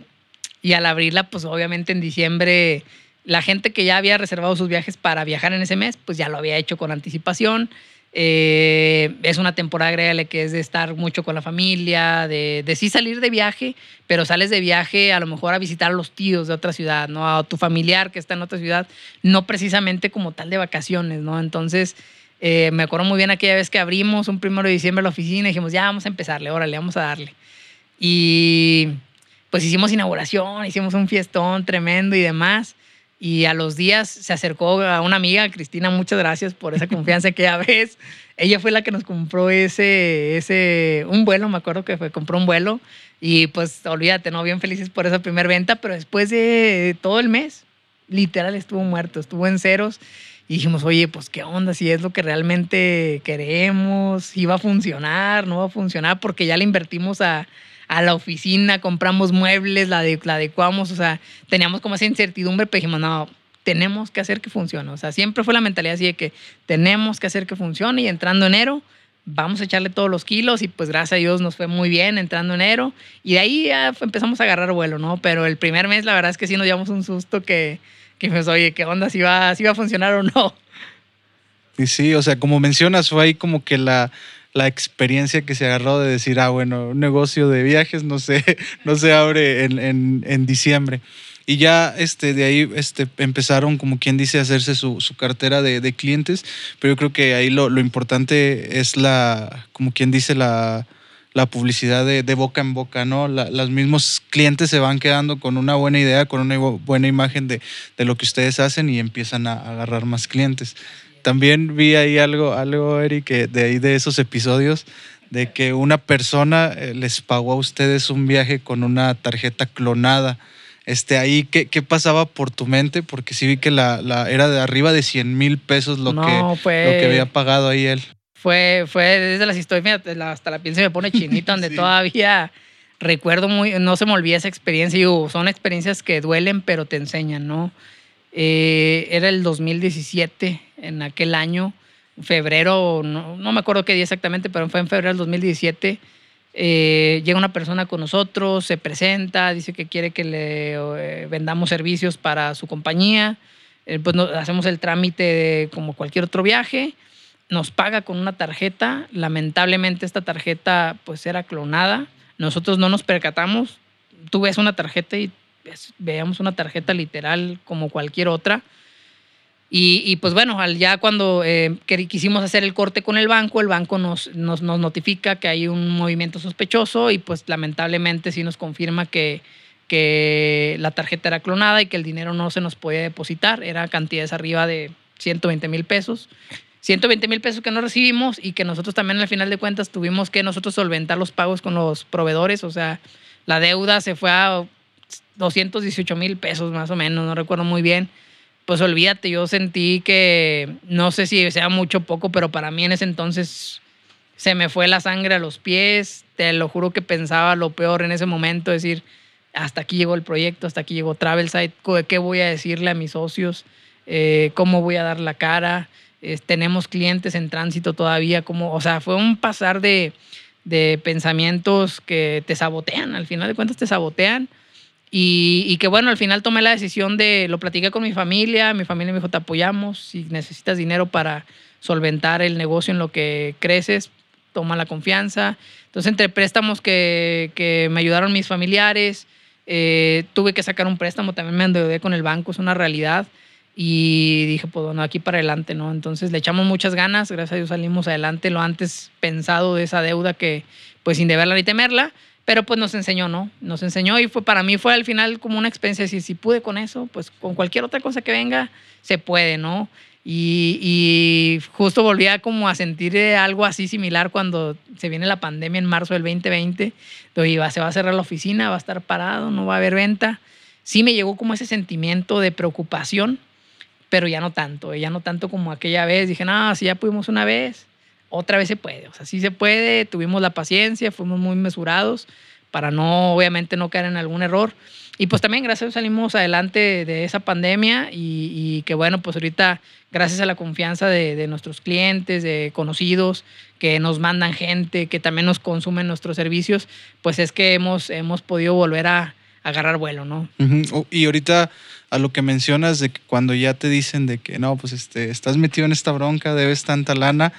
y al abrirla, pues obviamente en diciembre la gente que ya había reservado sus viajes para viajar en ese mes, pues ya lo había hecho con anticipación. Eh, es una temporada, agrégale, que es de estar mucho con la familia, de, de, sí salir de viaje, pero sales de viaje a lo mejor a visitar a los tíos de otra ciudad, ¿no? A tu familiar que está en otra ciudad, no precisamente como tal de vacaciones, ¿no? Entonces, eh, me acuerdo muy bien aquella vez que abrimos un primero de diciembre la oficina y dijimos, ya vamos a empezarle, órale, vamos a darle. Y pues hicimos inauguración, hicimos un fiestón tremendo y demás. Y a los días se acercó a una amiga, Cristina, muchas gracias por esa confianza que ya ves. Ella fue la que nos compró ese, ese, un vuelo, me acuerdo que fue, compró un vuelo. Y pues olvídate, ¿no? Bien felices por esa primera venta, pero después de todo el mes, literal estuvo muerto, estuvo en ceros. Y dijimos, oye, pues qué onda, si es lo que realmente queremos, si va a funcionar, no va a funcionar, porque ya le invertimos a, a la oficina, compramos muebles, la, de, la adecuamos, o sea, teníamos como esa incertidumbre, pero dijimos, no, tenemos que hacer que funcione. O sea, siempre fue la mentalidad así de que tenemos que hacer que funcione y entrando enero, vamos a echarle todos los kilos y pues gracias a Dios nos fue muy bien entrando enero y de ahí ya empezamos a agarrar vuelo, ¿no? Pero el primer mes la verdad es que sí nos llevamos un susto que, que pues, oye, ¿qué onda? ¿Si va, si va a funcionar o no? Y sí, o sea, como mencionas, fue ahí como que la, la experiencia que se agarró de decir, ah, bueno, un negocio de viajes no se, no se abre en, en, diciembre. Y ya este, de ahí este, empezaron, como quien dice, a hacerse su, su cartera de, de, clientes, pero yo creo que ahí lo, lo, importante es la, como quien dice, la, la publicidad de, boca en boca, ¿no? La, los mismos clientes se van quedando con una buena idea, con una buena imagen de, de lo que ustedes hacen y empiezan a agarrar más clientes. También vi ahí algo, algo Eric, de ahí de esos episodios, de que una persona eh, les pagó a ustedes un viaje con una tarjeta clonada este, ahí, ¿qué, ¿qué, pasaba por tu mente? Porque sí vi que la, la era de arriba de 100 mil pesos lo, no, que, lo que había pagado ahí él. Fue, fue desde las historias, hasta la piel se me pone chinita, donde sí. todavía recuerdo muy, no se me olvida esa experiencia. Y son experiencias que duelen, pero te enseñan, ¿no? Eh, era el 2017, en aquel año, febrero, no, me acuerdo qué día exactamente, pero fue en febrero del 2017 eh, llega una persona con nosotros, se presenta, dice que quiere que le eh, vendamos servicios para su compañía. Eh, pues hacemos el trámite de, como cualquier otro viaje. Nos paga con una tarjeta. Lamentablemente esta tarjeta pues era clonada. Nosotros no nos percatamos. Tú ves una tarjeta y ves, veíamos una tarjeta literal como cualquier otra. Y, pues bueno, ya cuando eh, quisimos hacer el corte con el banco, el banco nos, nos, nos, notifica que hay un movimiento sospechoso y pues lamentablemente sí nos confirma que, que la tarjeta era clonada y que el dinero no se nos podía depositar. Era cantidades arriba de 120 mil pesos. 120 mil pesos que no recibimos y que nosotros también al final de cuentas tuvimos que nosotros solventar los pagos con los proveedores. O sea, la deuda se fue a 218 mil pesos más o menos, no recuerdo muy bien pues olvídate, yo sentí que, no sé si sea mucho o poco, pero para mí en ese entonces se me fue la sangre a los pies, te lo juro que pensaba lo peor en ese momento, decir, hasta aquí llegó el proyecto, hasta aquí llegó Travelsite, ¿qué voy a decirle a mis socios? Eh, ¿Cómo voy a dar la cara? Tenemos clientes en tránsito todavía, como, o sea, fue un pasar de, de pensamientos que te sabotean, al final de cuentas te sabotean y, que bueno, al final tomé la decisión de, lo platiqué con mi familia, mi familia me dijo, te apoyamos, si necesitas dinero para solventar el negocio en lo que creces, toma la confianza. Entonces, entre préstamos que, que me ayudaron mis familiares, eh, tuve que sacar un préstamo, también me endeudé con el banco, es una realidad. Y dije, pues bueno, aquí para adelante, ¿no? Entonces le echamos muchas ganas, gracias a Dios salimos adelante lo antes pensado de esa deuda que, pues sin deberla ni temerla, pero pues nos enseñó, ¿no? Nos enseñó y fue para mí fue al final como una experiencia, si, si pude con eso, pues con cualquier otra cosa que venga, se puede, ¿no? Y, y justo volví a como a sentir algo así similar cuando se viene la pandemia en marzo del 2020, donde va, se va a cerrar la oficina, va a estar parado, no va a haber venta. Sí me llegó como ese sentimiento de preocupación, pero ya no tanto, ya no tanto como aquella vez. Dije, no, si ya pudimos una vez, otra vez se puede. O sea, sí se puede, tuvimos la paciencia, fuimos muy mesurados para no, obviamente, no caer en algún error. Y pues también gracias a salimos adelante de esa pandemia y, y, que bueno, pues ahorita gracias a la confianza de, de, nuestros clientes, de conocidos, que nos mandan gente, que también nos consumen nuestros servicios, pues es que hemos, hemos podido volver a, a agarrar vuelo, ¿no? Uh -huh. Y ahorita a lo que mencionas de que cuando ya te dicen de que no, pues este, estás metido en esta bronca, debes tanta lana,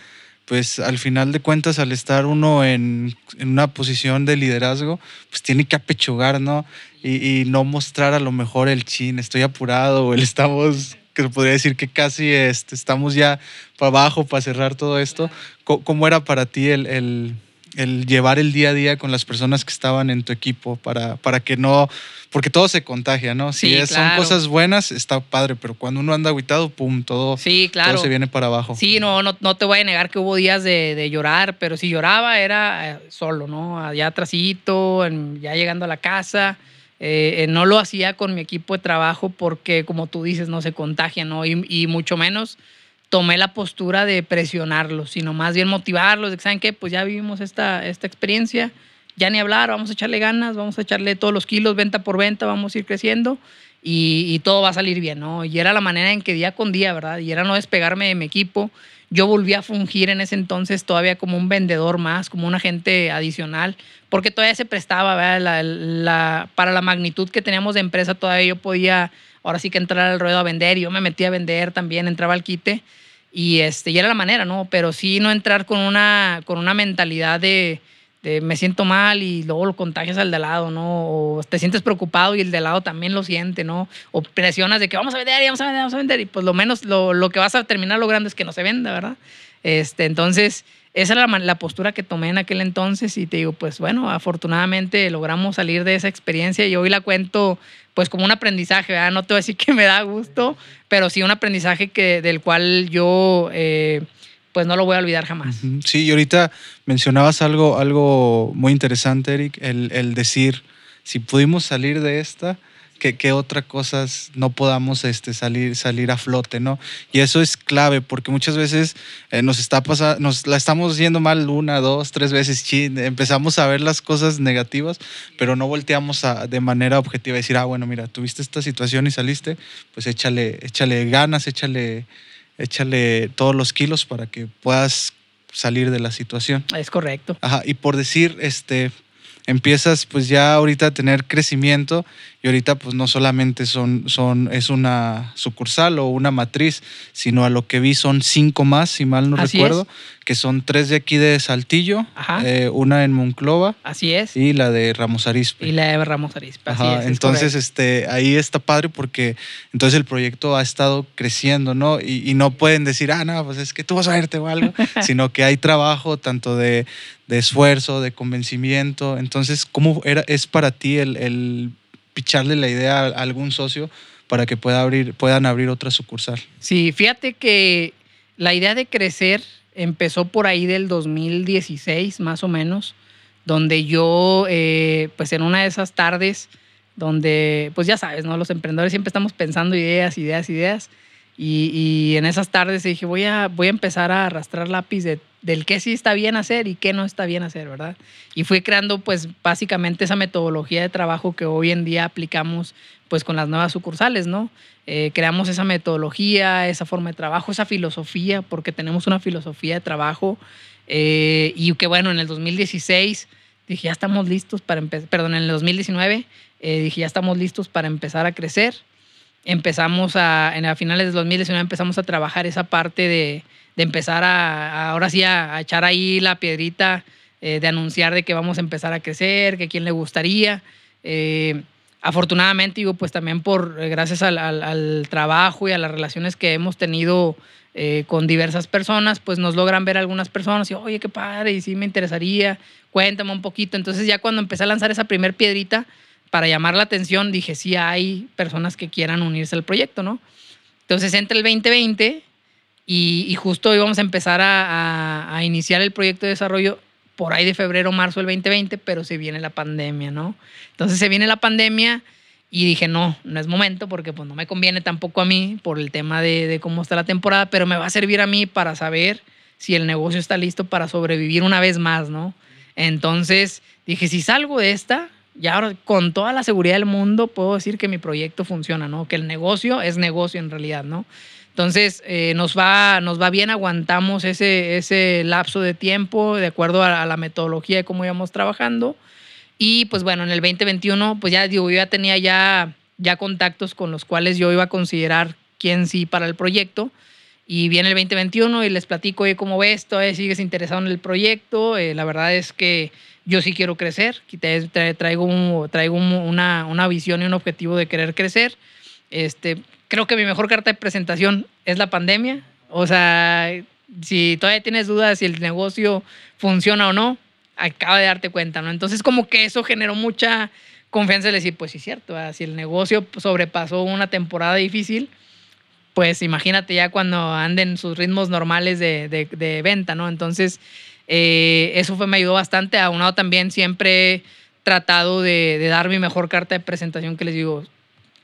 pues al final de cuentas, al estar uno en, en, una posición de liderazgo, pues tiene que apechugar, ¿no? Y, no mostrar a lo mejor el chin, estoy apurado o el estamos, que podría decir que casi este, estamos ya para abajo para cerrar todo esto. ¿Cómo era para ti el, el el llevar el día a día con las personas que estaban en tu equipo para, para que no, porque todo se contagia, ¿no? Si sí, es, claro. son cosas buenas, está padre, pero cuando uno anda aguitado, pum, todo, sí, claro. todo se viene para abajo. Sí, no, no, no te voy a negar que hubo días de, de llorar, pero si lloraba era eh, solo, ¿no? Allá atrásito, ya llegando a la casa. Eh, no lo hacía con mi equipo de trabajo porque, como tú dices, no se contagia, ¿no? Y, y mucho menos tomé la postura de presionarlos, sino más bien motivarlos, de que saben qué, pues ya vivimos esta, esta experiencia, ya ni hablar, vamos a echarle ganas, vamos a echarle todos los kilos, venta por venta, vamos a ir creciendo y, y, todo va a salir bien, ¿no? Y era la manera en que día con día, ¿verdad? Y era no despegarme de mi equipo. yo volví a fungir en ese entonces todavía como un vendedor más, como un agente adicional, porque todavía se prestaba, para la magnitud que teníamos de empresa, todavía yo podía, ahora sí que entrar al ruedo a vender, yo me metía a vender también, entraba al quite, y, este, y era la manera, ¿no? Pero sí no entrar con una, con una mentalidad de me siento mal y luego lo contagias al de lado, ¿no? O te sientes preocupado y el de lado también lo siente, ¿no? O presionas de que vamos a vender y vamos a vender, vamos a vender y pues lo menos lo, lo que vas a terminar logrando es que no se venda, ¿verdad? Este, entonces, esa era la, postura que tomé en aquel entonces y te digo, pues bueno, afortunadamente logramos salir de esa experiencia y hoy la cuento pues como un aprendizaje, ¿verdad? No te voy a decir que me da gusto, pero sí un aprendizaje que, del cual yo... Eh, pues no lo voy a olvidar jamás. Sí, y ahorita mencionabas algo, algo muy interesante, Eric, el decir, si pudimos salir de esta, ¿qué, otras cosas no podamos este, salir, salir a flote, ¿no? Y eso es clave, porque muchas veces eh, nos está pasando, nos la estamos yendo mal una, dos, tres veces, empezamos a ver las cosas negativas, pero no volteamos a, de manera objetiva a decir, ah, bueno, mira, tuviste esta situación y saliste, pues échale, échale ganas, échale échale todos los kilos para que puedas salir de la situación. Es correcto. Ajá, y por decir, este, empiezas pues ya ahorita a tener crecimiento y ahorita pues no solamente son, son, es una sucursal o una matriz, sino a lo que vi son cinco más, si mal no recuerdo, que son tres de aquí de Saltillo, eh, una en Monclova. Así es. Y la de Ramos Arizpe. Y la de Ramos Arizpe, así es, Entonces, este, ahí está padre porque entonces el proyecto ha estado creciendo, ¿no? Y, no pueden decir, ah, no, pues es que tú vas a verte o algo, sino que hay trabajo tanto de, esfuerzo, de convencimiento. Entonces, ¿cómo era, es para ti el, el picharle la idea a algún socio para que pueda abrir, puedan abrir otra sucursal? Sí, fíjate que la idea de crecer empezó por ahí del 2016 más o menos, donde yo, eh, pues en una de esas tardes, donde, pues ya sabes, ¿no? Los emprendedores siempre estamos pensando ideas, ideas, ideas. Y, en esas tardes dije, voy a, voy a empezar a arrastrar lápiz de, del qué sí está bien hacer y qué no está bien hacer, ¿verdad? Y fui creando, pues, básicamente esa metodología de trabajo que hoy en día aplicamos, pues, con las nuevas sucursales, ¿no? Eh, creamos esa metodología, esa forma de trabajo, esa filosofía, porque tenemos una filosofía de trabajo. Eh, y que bueno, en el 2016 dije, ya estamos listos para empezar, perdón, en el 2019 eh, dije, ya estamos listos para empezar a crecer. Empezamos a, en a finales del 2019 empezamos a trabajar esa parte de, de empezar a, ahora sí, a, echar ahí la piedrita, de anunciar de que vamos a empezar a crecer, que quién le gustaría afortunadamente, digo, pues también por, eh, gracias al, trabajo y a las relaciones que hemos tenido eh, con diversas personas, pues nos logran ver algunas personas y, oye, qué padre, y sí me interesaría, cuéntame un poquito. Entonces ya cuando empecé a lanzar esa primer piedrita para llamar la atención, dije, sí hay personas que quieran unirse al proyecto, ¿no? Entonces entra el 2020 y, justo íbamos a empezar a, iniciar el proyecto de desarrollo por ahí de febrero, marzo del 2020, pero se viene la pandemia, ¿no? Entonces se viene la pandemia y dije, no, no es momento porque pues no me conviene tampoco a mí por el tema de, cómo está la temporada, pero me va a servir a mí para saber si el negocio está listo para sobrevivir una vez más, ¿no? Entonces dije, si salgo de esta, ya ahora con toda la seguridad del mundo puedo decir que mi proyecto funciona, ¿no? Que el negocio es negocio en realidad, ¿no? Entonces, eh, nos, va, nos va bien, aguantamos ese, ese lapso de tiempo de acuerdo a, la metodología de cómo íbamos trabajando. Y pues bueno, en el 2021, pues ya digo, yo ya tenía ya, ya contactos con los cuales yo iba a considerar quién sí para el proyecto. Y viene el 2021 y les platico, oye, ¿cómo ves? ¿Todavía sigues interesado en el proyecto? Eh, la verdad es que yo sí quiero crecer. Traigo, traigo una, una visión y un objetivo de querer crecer. Este, creo que mi mejor carta de presentación es la pandemia. O sea, si todavía tienes dudas si el negocio funciona o no, acaba de darte cuenta, ¿no? Entonces, como que eso generó mucha confianza de decir, pues sí, cierto, si el negocio sobrepasó una temporada difícil, pues imagínate ya cuando anden sus ritmos normales de, venta, ¿no? Entonces, eh, eso fue, me ayudó bastante. Aunado también siempre he tratado de, dar mi mejor carta de presentación que les digo,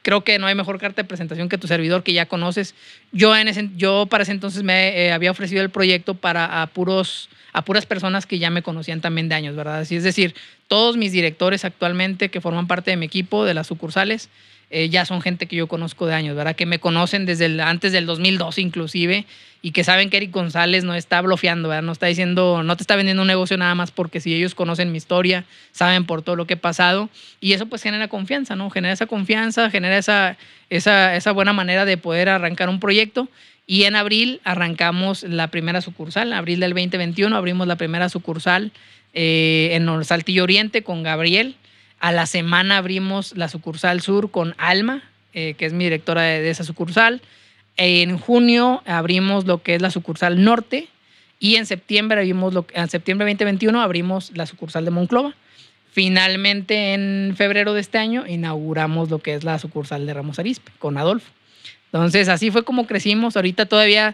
creo que no hay mejor carta de presentación que tu servidor que ya conoces. Yo, en ese, yo para ese entonces me eh, había ofrecido el proyecto para a, puros, a puras personas que ya me conocían también de años, ¿verdad? Así es decir, todos mis directores actualmente que forman parte de mi equipo, de las sucursales, eh, ya son gente que yo conozco de años, ¿verdad? Que me conocen desde antes del 2002 inclusive y que saben que Eric González no está bloqueando, ¿verdad? No está diciendo, no te está vendiendo un negocio nada más porque si ellos conocen mi historia, saben por todo lo que he pasado y eso pues genera confianza, ¿no? Genera esa confianza, genera esa, esa, buena manera de poder arrancar un proyecto. Y en abril arrancamos la primera sucursal, en abril del 2021 abrimos la primera sucursal eh, en Saltillo Oriente con Gabriel, a la semana abrimos la sucursal sur con Alma, eh, que es mi directora de, esa sucursal. En junio abrimos lo que es la sucursal norte y en septiembre, abrimos en septiembre 2021 abrimos la sucursal de Monclova. Finalmente, en febrero de este año, inauguramos lo que es la sucursal de Ramos Arispe con Adolfo. Entonces, así fue como crecimos. Ahorita todavía,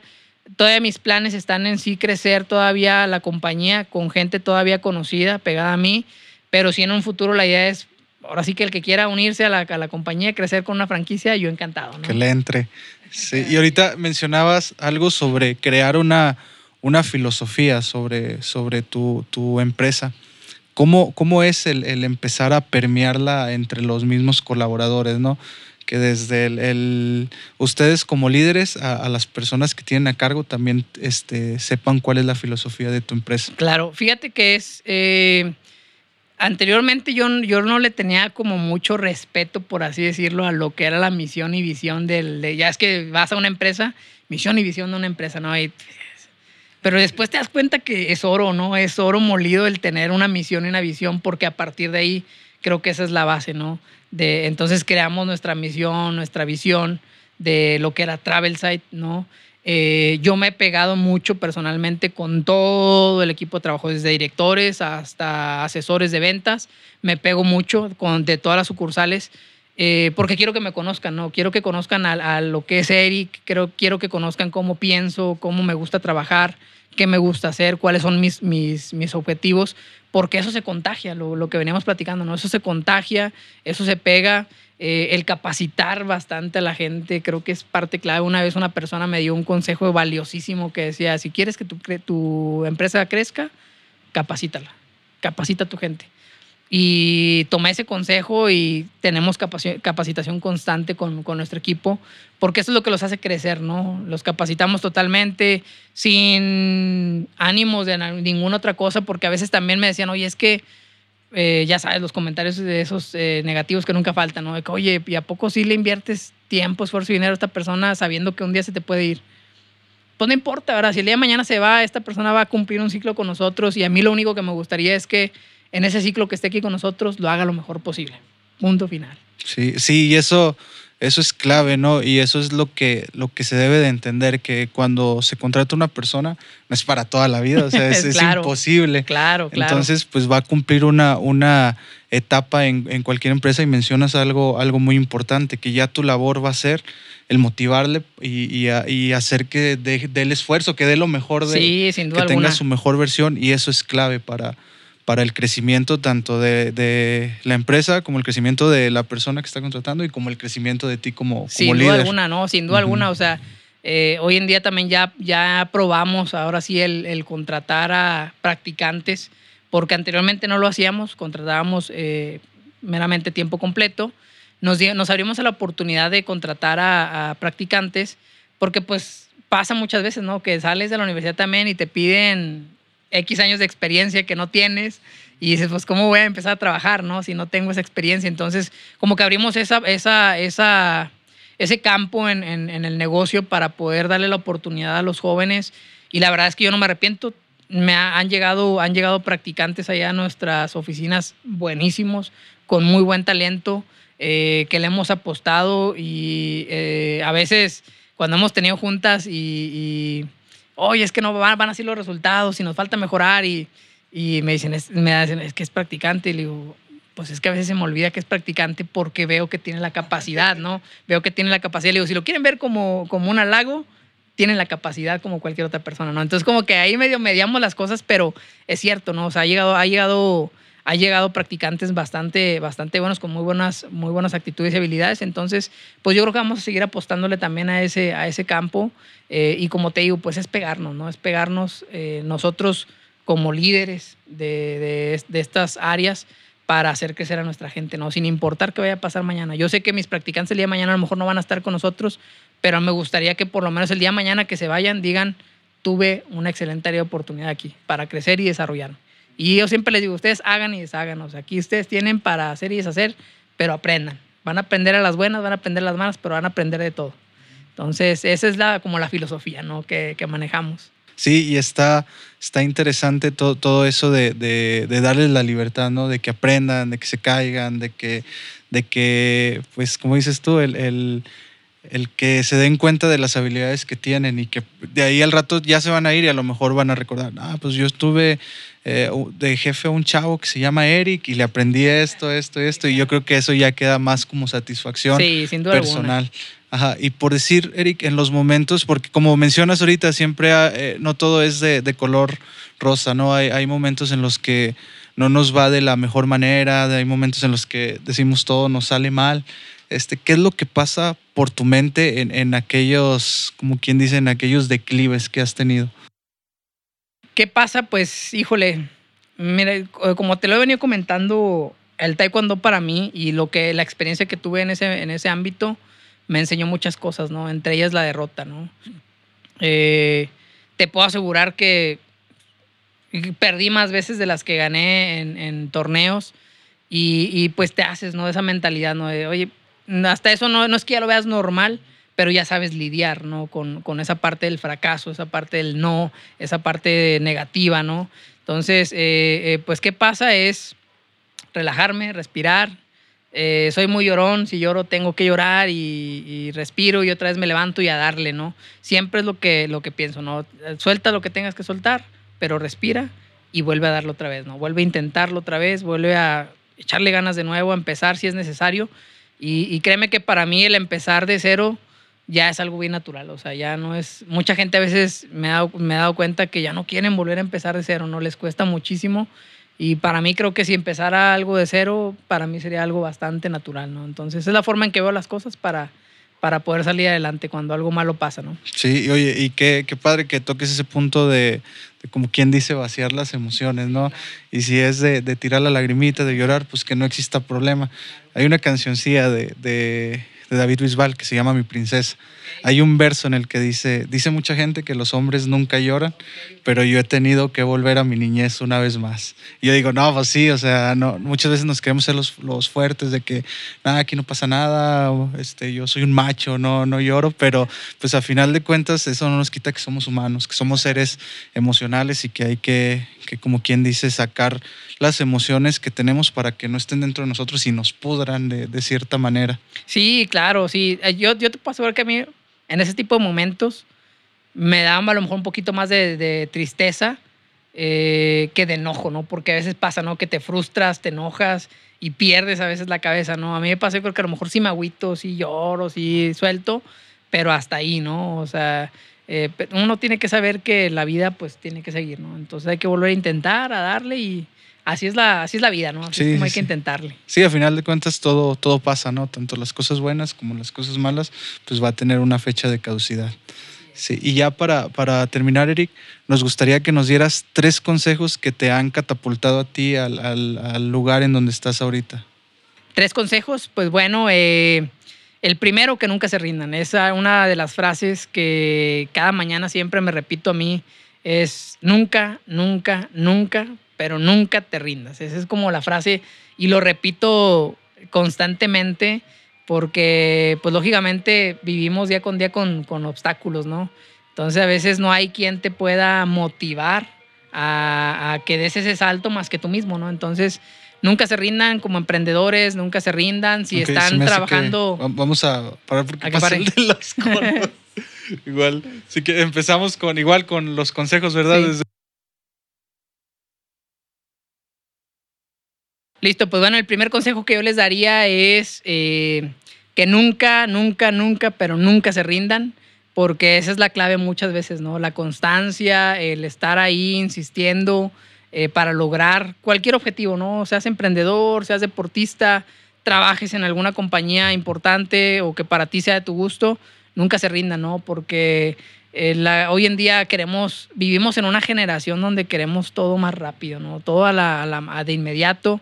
todavía mis planes están en sí crecer todavía la compañía con gente todavía conocida, pegada a mí. Pero si en un futuro la idea es, ahora sí que el que quiera unirse a la, a la compañía, crecer con una franquicia, yo encantado. ¿no? Que le entre. Sí. Y ahorita mencionabas algo sobre crear una, una filosofía sobre, sobre tu, tu empresa. ¿Cómo, ¿Cómo, es el, el, empezar a permearla entre los mismos colaboradores, no? Que desde el, el ustedes como líderes a, a, las personas que tienen a cargo también este, sepan cuál es la filosofía de tu empresa. Claro, fíjate que es, eh, anteriormente yo, yo no le tenía como mucho respeto, por así decirlo, a lo que era la misión y visión del... De, ya es que vas a una empresa, misión y visión de una empresa, ¿no? Y, pero después te das cuenta que es oro, ¿no? Es oro molido el tener una misión y una visión, porque a partir de ahí creo que esa es la base, ¿no? De, entonces creamos nuestra misión, nuestra visión de lo que era Travel Site, ¿no? Eh, yo me he pegado mucho personalmente con todo el equipo de trabajo, desde directores hasta asesores de ventas. Me pego mucho con, de todas las sucursales eh, porque quiero que me conozcan, ¿no? Quiero que conozcan a, a lo que es Eric, quiero, quiero que conozcan cómo pienso, cómo me gusta trabajar, qué me gusta hacer, cuáles son mis, mis, mis objetivos, porque eso se contagia, lo, lo, que veníamos platicando, ¿no? Eso se contagia, eso se pega. Eh, el capacitar bastante a la gente creo que es parte clave. Una vez una persona me dio un consejo valiosísimo que decía, si quieres que tu, tu empresa crezca, capacítala, capacita a tu gente. Y tomé ese consejo y tenemos capacitación constante con, con, nuestro equipo, porque eso es lo que los hace crecer, ¿no? Los capacitamos totalmente sin ánimos de ninguna otra cosa, porque a veces también me decían, oye, es que eh, ya sabes, los comentarios de esos eh, negativos que nunca faltan, ¿no? De que, oye, ¿y a poco sí le inviertes tiempo, esfuerzo y dinero a esta persona sabiendo que un día se te puede ir? Pues no importa, ¿verdad? Si el día de mañana se va, esta persona va a cumplir un ciclo con nosotros y a mí lo único que me gustaría es que en ese ciclo que esté aquí con nosotros lo haga lo mejor posible. Punto final. Sí, sí, y eso eso es clave, ¿no? Y eso es lo que, lo que se debe de entender, que cuando se contrata una persona no es para toda la vida, o sea, es, claro, es imposible. Claro, claro. Entonces, pues va a cumplir una, una etapa en, en, cualquier empresa y mencionas algo, algo muy importante, que ya tu labor va a ser el motivarle y, y, y hacer que dé de, el esfuerzo, que dé lo mejor de sí, sin duda que alguna. tenga su mejor versión y eso es clave para, para el crecimiento tanto de, de, la empresa como el crecimiento de la persona que está contratando y como el crecimiento de ti como, como Sin líder. duda alguna, ¿no? Sin duda uh -huh. alguna. O sea, eh, hoy en día también ya, ya probamos ahora sí el, el, contratar a practicantes, porque anteriormente no lo hacíamos, contratábamos eh, meramente tiempo completo. Nos, nos abrimos a la oportunidad de contratar a, a practicantes, porque pues pasa muchas veces, ¿no? Que sales de la universidad también y te piden X años de experiencia que no tienes y dices, pues, ¿cómo voy a empezar a trabajar, no? Si no tengo esa experiencia. Entonces, como que abrimos esa, esa, esa, ese campo en, en, el negocio para poder darle la oportunidad a los jóvenes. Y la verdad es que yo no me arrepiento. Me ha, han, llegado, han llegado practicantes allá a nuestras oficinas buenísimos, con muy buen talento, eh, que le hemos apostado y eh, a veces cuando hemos tenido juntas y oye, es que no van, van así los resultados y nos falta mejorar y, y me dicen, es, me dicen, es que es practicante y le digo, pues es que a veces se me olvida que es practicante porque veo que tiene la capacidad, ¿no? Veo que tiene la capacidad. Le digo, si lo quieren ver como, como un halago, tienen la capacidad como cualquier otra persona, ¿no? Entonces como que ahí medio mediamos las cosas, pero es cierto, ¿no? O sea, ha llegado, ha llegado, ha llegado practicantes bastante, bastante buenos, con muy buenas, muy buenas actitudes y habilidades. Entonces, pues yo creo que vamos a seguir apostándole también a ese, a ese campo. Eh, y como te digo, pues es pegarnos, ¿no? Es pegarnos eh, nosotros como líderes de, de, de estas áreas, para hacer crecer a nuestra gente, ¿no? Sin importar qué vaya a pasar mañana. Yo sé que mis practicantes el día de mañana a lo mejor no van a estar con nosotros, pero me gustaría que por lo menos el día de mañana que se vayan digan, tuve una excelente área de oportunidad aquí para crecer y desarrollar. Y yo siempre les digo, ustedes hagan y deshagan. O sea, aquí ustedes tienen para hacer y deshacer, pero aprendan. Van a aprender a las buenas, van a aprender a las malas, pero van a aprender de todo. Entonces, esa es la, como la filosofía ¿no? que, que manejamos. Sí, y está, está interesante todo, todo eso de, de, darles la libertad, ¿no? De que aprendan, de que se caigan, de que, de que pues como dices tú, el, el, que se den cuenta de las habilidades que tienen y que de ahí al rato ya se van a ir y a lo mejor van a recordar, ah, pues yo estuve eh, de jefe a un chavo que se llama Eric y le aprendí esto, esto, esto, y yo creo que eso ya queda más como satisfacción sí, sin duda personal. Alguna. Ajá, y por decir, Eric, en los momentos, porque como mencionas ahorita, siempre eh, no todo es de, de, color rosa, ¿no? Hay, hay momentos en los que no nos va de la mejor manera, hay momentos en los que decimos todo nos sale mal. Este, ¿Qué es lo que pasa por tu mente en, en aquellos, como quien dice, en aquellos declives que has tenido? ¿Qué pasa? Pues, híjole, mira, como te lo he venido comentando, el taekwondo para mí y lo que la experiencia que tuve en ese, en ese ámbito me enseñó muchas cosas, ¿no? Entre ellas la derrota, ¿no? Eh, te puedo asegurar que perdí más veces de las que gané en, en torneos y, y, pues te haces, ¿no? Esa mentalidad, ¿no? De, oye, hasta eso no, no es que ya lo veas normal, pero ya sabes lidiar, ¿no? Con, con, esa parte del fracaso, esa parte del no, esa parte negativa, ¿no? Entonces, eh, eh, pues, ¿qué pasa? Es relajarme, respirar. Eh, soy muy llorón, si lloro tengo que llorar y, y, respiro y otra vez me levanto y a darle, ¿no? Siempre es lo que, lo que pienso, ¿no? Suelta lo que tengas que soltar, pero respira y vuelve a darlo otra vez, ¿no? Vuelve a intentarlo otra vez, vuelve a echarle ganas de nuevo, a empezar si es necesario. Y, y créeme que para mí el empezar de cero ya es algo bien natural, o sea, ya no es... Mucha gente a veces me ha dado, me ha dado cuenta que ya no quieren volver a empezar de cero, no les cuesta muchísimo. Y para mí creo que si empezara algo de cero, para mí sería algo bastante natural, ¿no? Entonces es la forma en que veo las cosas para, para poder salir adelante cuando algo malo pasa, ¿no? Sí, y oye, y qué, padre que toques ese punto de, como quien dice, vaciar las emociones, ¿no? Y si es de, tirar la lagrimita, de llorar, pues que no exista problema. Hay una cancioncilla de, de David Bisbal que se llama Mi Princesa. Hay un verso en el que dice, dice mucha gente que los hombres nunca lloran, pero yo he tenido que volver a mi niñez una vez más. Y yo digo, no, pues sí, o sea, no, muchas veces nos queremos ser los, los fuertes de que, nada, aquí no pasa nada, este, yo soy un macho, no, no lloro, pero pues a final de cuentas eso no nos quita que somos humanos, que somos seres emocionales y que hay que, que como quien dice, sacar las emociones que tenemos para que no estén dentro de nosotros y nos pudran de, de cierta manera. Sí, claro, sí. Yo, yo te puedo asegurar que a mí en ese tipo de momentos me da a lo mejor un poquito más de, tristeza eh, que de enojo, ¿no? Porque a veces pasa, ¿no? Que te frustras, te enojas y pierdes a veces la cabeza, ¿no? A mí me pasa, creo que a lo mejor sí me agüito, sí lloro, sí suelto, pero hasta ahí, ¿no? O sea, eh, uno tiene que saber que la vida pues tiene que seguir, ¿no? Entonces hay que volver a intentar, a darle y así es la, así es la vida, ¿no? Así sí, es como hay sí. que intentarle. Sí, a final de cuentas todo, todo pasa, ¿no? Tanto las cosas buenas como las cosas malas, pues va a tener una fecha de caducidad. Sí, y ya para, para terminar, Eric, nos gustaría que nos dieras tres consejos que te han catapultado a ti al, al, al lugar en donde estás ahorita. Tres consejos, pues bueno, eh, el primero, que nunca se rindan. Esa una de las frases que cada mañana siempre me repito a mí es nunca, nunca, nunca, pero nunca te rindas. Esa es como la frase y lo repito constantemente porque pues lógicamente vivimos día con día con, con obstáculos, ¿no? Entonces a veces no hay quien te pueda motivar a, a, que des ese salto más que tú mismo, ¿no? Entonces nunca se rindan como emprendedores, nunca se rindan si okay, están trabajando. Vamos a parar porque ¿A pasa de igual, sí que empezamos con igual con los consejos, ¿verdad? Sí. Desde Listo, pues bueno, el primer consejo que yo les daría es eh, que nunca, nunca, nunca, pero nunca se rindan, porque esa es la clave muchas veces, ¿no? La constancia, el estar ahí insistiendo eh, para lograr cualquier objetivo, ¿no? Seas emprendedor, seas deportista, trabajes en alguna compañía importante o que para ti sea de tu gusto, nunca se rindan, ¿no? Porque eh, hoy en día queremos, vivimos en una generación donde queremos todo más rápido, ¿no? Todo a la, de inmediato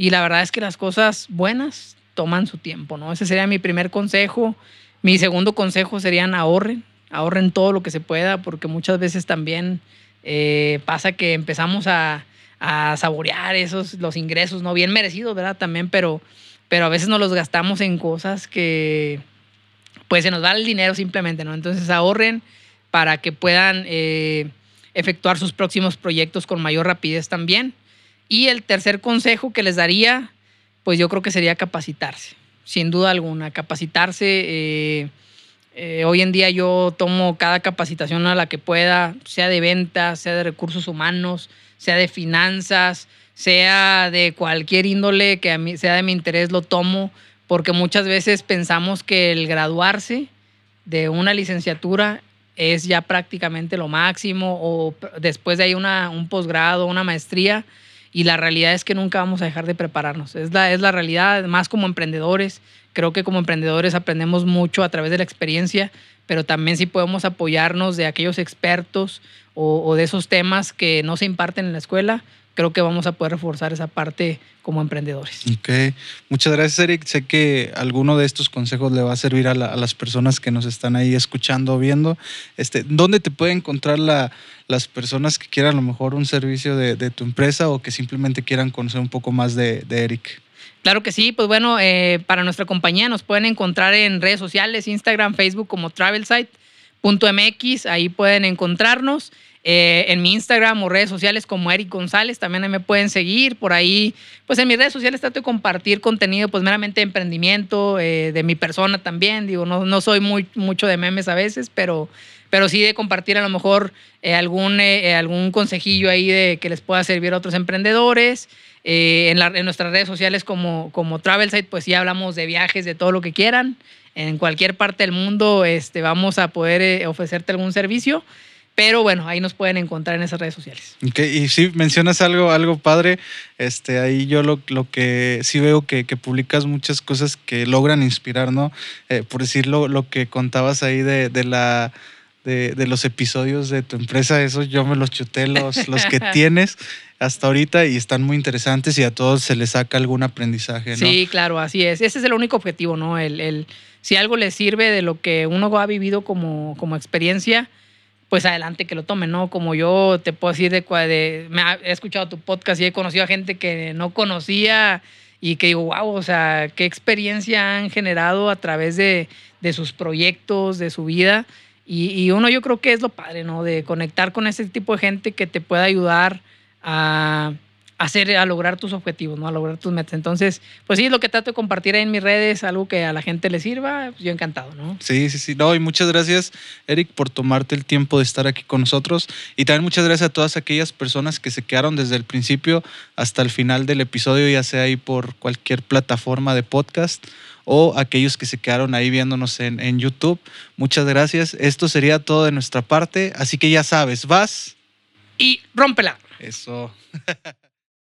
y la verdad es que las cosas buenas toman su tiempo, ¿no? Ese sería mi primer consejo. Mi segundo consejo serían ahorren, ahorren todo lo que se pueda, porque muchas veces también eh, pasa que empezamos a, a, saborear esos, los ingresos, ¿no? Bien merecidos, ¿verdad? También, pero, pero a veces nos los gastamos en cosas que, pues se nos va el dinero simplemente, ¿no? Entonces ahorren para que puedan eh, efectuar sus próximos proyectos con mayor rapidez también. Y el tercer consejo que les daría, pues yo creo que sería capacitarse, sin duda alguna, capacitarse. Eh, eh, hoy en día yo tomo cada capacitación a la que pueda, sea de ventas, sea de recursos humanos, sea de finanzas, sea de cualquier índole que a mí sea de mi interés, lo tomo, porque muchas veces pensamos que el graduarse de una licenciatura es ya prácticamente lo máximo o después de ahí una, un posgrado, una maestría y la realidad es que nunca vamos a dejar de prepararnos. Es la, es la realidad, más como emprendedores. Creo que como emprendedores aprendemos mucho a través de la experiencia, pero también si podemos apoyarnos de aquellos expertos o de esos temas que no se imparten en la escuela, creo que vamos a poder reforzar esa parte como emprendedores. Ok, muchas gracias Eric. Sé que alguno de estos consejos le va a servir a, las personas que nos están ahí escuchando, viendo. Este, ¿Dónde te puede encontrar la, las personas que quieran a lo mejor un servicio de, tu empresa o que simplemente quieran conocer un poco más de, Eric? Claro que sí, pues bueno, eh, para nuestra compañía nos pueden encontrar en redes sociales, Instagram, Facebook como TravelSite.mx, ahí pueden encontrarnos. Eh, en mi Instagram o redes sociales como Eric González, también me pueden seguir. Por ahí, pues en mis redes sociales trato de compartir contenido, pues meramente de emprendimiento, eh, de mi persona también. Digo, no, no soy muy, mucho de memes a veces, pero, pero sí de compartir a lo mejor eh, algún, algún consejillo ahí de que les pueda servir a otros emprendedores. en, en, nuestras redes sociales como, como TravelSite, pues sí hablamos de viajes, de todo lo que quieran. En cualquier parte del mundo este, vamos a poder ofrecerte algún servicio. Pero bueno, ahí nos pueden encontrar en esas redes sociales. Y sí, mencionas algo, algo padre. Este, ahí yo lo, lo que sí veo que, que, publicas muchas cosas que logran inspirar, ¿no? Eh, por decirlo, lo que contabas ahí de, de la. De, de, los episodios de tu empresa, esos yo me los chuté, los, los que tienes hasta ahorita y están muy interesantes y a todos se les saca algún aprendizaje, ¿no? Sí, claro, así es. Ese es el único objetivo, ¿no? El, el, si algo les sirve de lo que uno ha vivido como, como experiencia, pues adelante que lo tomen, ¿no? Como yo te puedo decir de, de me he escuchado tu podcast y he conocido a gente que no conocía y que digo, wow, o sea, qué experiencia han generado a través de, de sus proyectos, de su vida. Y, y, uno yo creo que es lo padre, ¿no? De conectar con ese tipo de gente que te pueda ayudar a hacer, a lograr tus objetivos, ¿no? A lograr tus metas. Entonces, pues sí, lo que trato de compartir ahí en mis redes, algo que a la gente le sirva, pues yo encantado, ¿no? Sí, sí, sí. No, y muchas gracias, Eric, por tomarte el tiempo de estar aquí con nosotros. Y también muchas gracias a todas aquellas personas que se quedaron desde el principio hasta el final del episodio, ya sea ahí por cualquier plataforma de podcast o aquellos que se quedaron ahí viéndonos en, en YouTube. Muchas gracias. Esto sería todo de nuestra parte. Así que ya sabes, vas. Y rómpela. Eso.